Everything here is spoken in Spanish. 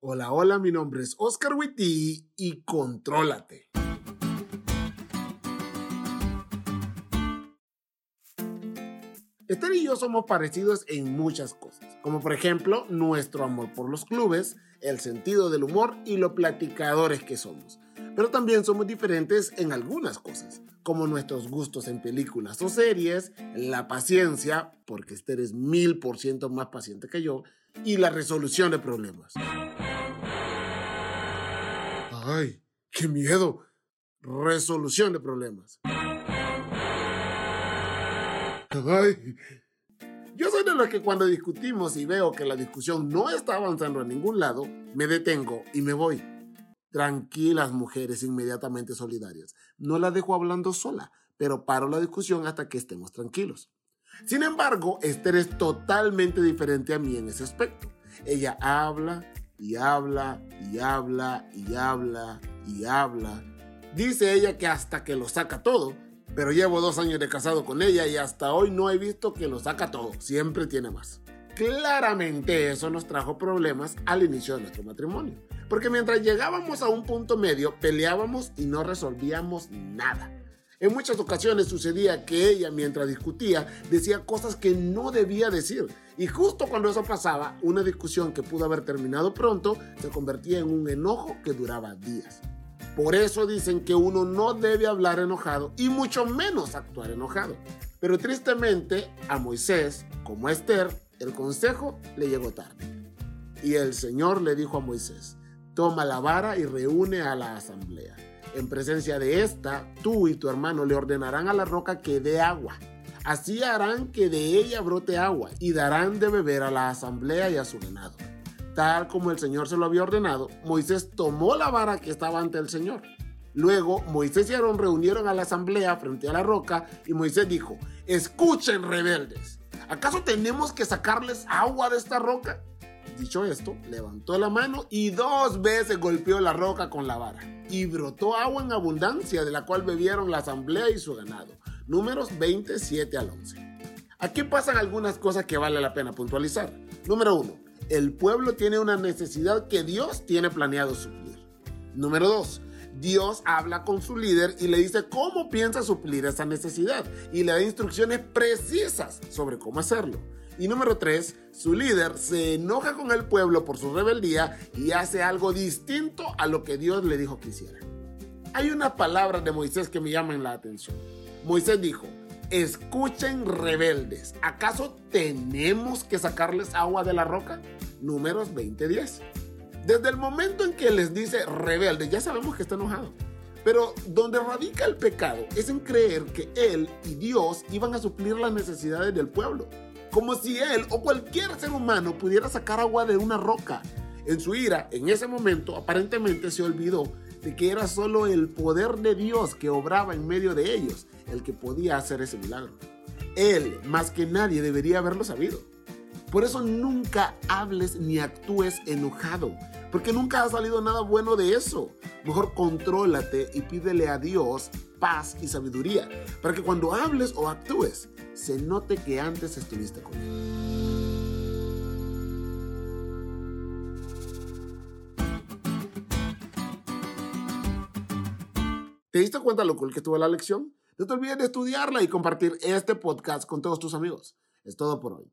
Hola, hola, mi nombre es Oscar Witty y contrólate. Esther y yo somos parecidos en muchas cosas, como por ejemplo nuestro amor por los clubes, el sentido del humor y lo platicadores que somos. Pero también somos diferentes en algunas cosas, como nuestros gustos en películas o series, la paciencia, porque Esther es mil por ciento más paciente que yo, y la resolución de problemas. ¡Ay, qué miedo! Resolución de problemas. ¡Ay! Yo soy de los que cuando discutimos y veo que la discusión no está avanzando a ningún lado, me detengo y me voy. Tranquilas mujeres inmediatamente solidarias. No la dejo hablando sola, pero paro la discusión hasta que estemos tranquilos. Sin embargo, Esther es totalmente diferente a mí en ese aspecto. Ella habla y habla y habla y habla y habla. Dice ella que hasta que lo saca todo, pero llevo dos años de casado con ella y hasta hoy no he visto que lo saca todo. Siempre tiene más. Claramente eso nos trajo problemas al inicio de nuestro matrimonio. Porque mientras llegábamos a un punto medio, peleábamos y no resolvíamos nada. En muchas ocasiones sucedía que ella, mientras discutía, decía cosas que no debía decir. Y justo cuando eso pasaba, una discusión que pudo haber terminado pronto se convertía en un enojo que duraba días. Por eso dicen que uno no debe hablar enojado y mucho menos actuar enojado. Pero tristemente a Moisés, como a Esther, el consejo le llegó tarde. Y el Señor le dijo a Moisés, toma la vara y reúne a la asamblea. En presencia de esta, tú y tu hermano le ordenarán a la roca que dé agua. Así harán que de ella brote agua y darán de beber a la asamblea y a su ganado. Tal como el Señor se lo había ordenado, Moisés tomó la vara que estaba ante el Señor. Luego Moisés y Aarón reunieron a la asamblea frente a la roca y Moisés dijo, escuchen rebeldes, ¿acaso tenemos que sacarles agua de esta roca? Dicho esto, levantó la mano y dos veces golpeó la roca con la vara. Y brotó agua en abundancia, de la cual bebieron la asamblea y su ganado. Números 27 al 11. Aquí pasan algunas cosas que vale la pena puntualizar. Número 1. El pueblo tiene una necesidad que Dios tiene planeado suplir. Número 2. Dios habla con su líder y le dice cómo piensa suplir esa necesidad y le da instrucciones precisas sobre cómo hacerlo. Y número 3, su líder se enoja con el pueblo por su rebeldía y hace algo distinto a lo que Dios le dijo que hiciera. Hay una palabra de Moisés que me llaman la atención. Moisés dijo, escuchen rebeldes, ¿acaso tenemos que sacarles agua de la roca? Números 20:10. Desde el momento en que les dice rebelde, ya sabemos que está enojado. Pero donde radica el pecado es en creer que Él y Dios iban a suplir las necesidades del pueblo como si él o cualquier ser humano pudiera sacar agua de una roca. En su ira, en ese momento, aparentemente se olvidó de que era solo el poder de Dios que obraba en medio de ellos el que podía hacer ese milagro. Él, más que nadie, debería haberlo sabido. Por eso nunca hables ni actúes enojado, porque nunca ha salido nada bueno de eso. Mejor contrólate y pídele a Dios paz y sabiduría, para que cuando hables o actúes, se note que antes estuviste con Él. ¿Te diste cuenta lo cool que tuvo la lección? No te olvides de estudiarla y compartir este podcast con todos tus amigos. Es todo por hoy,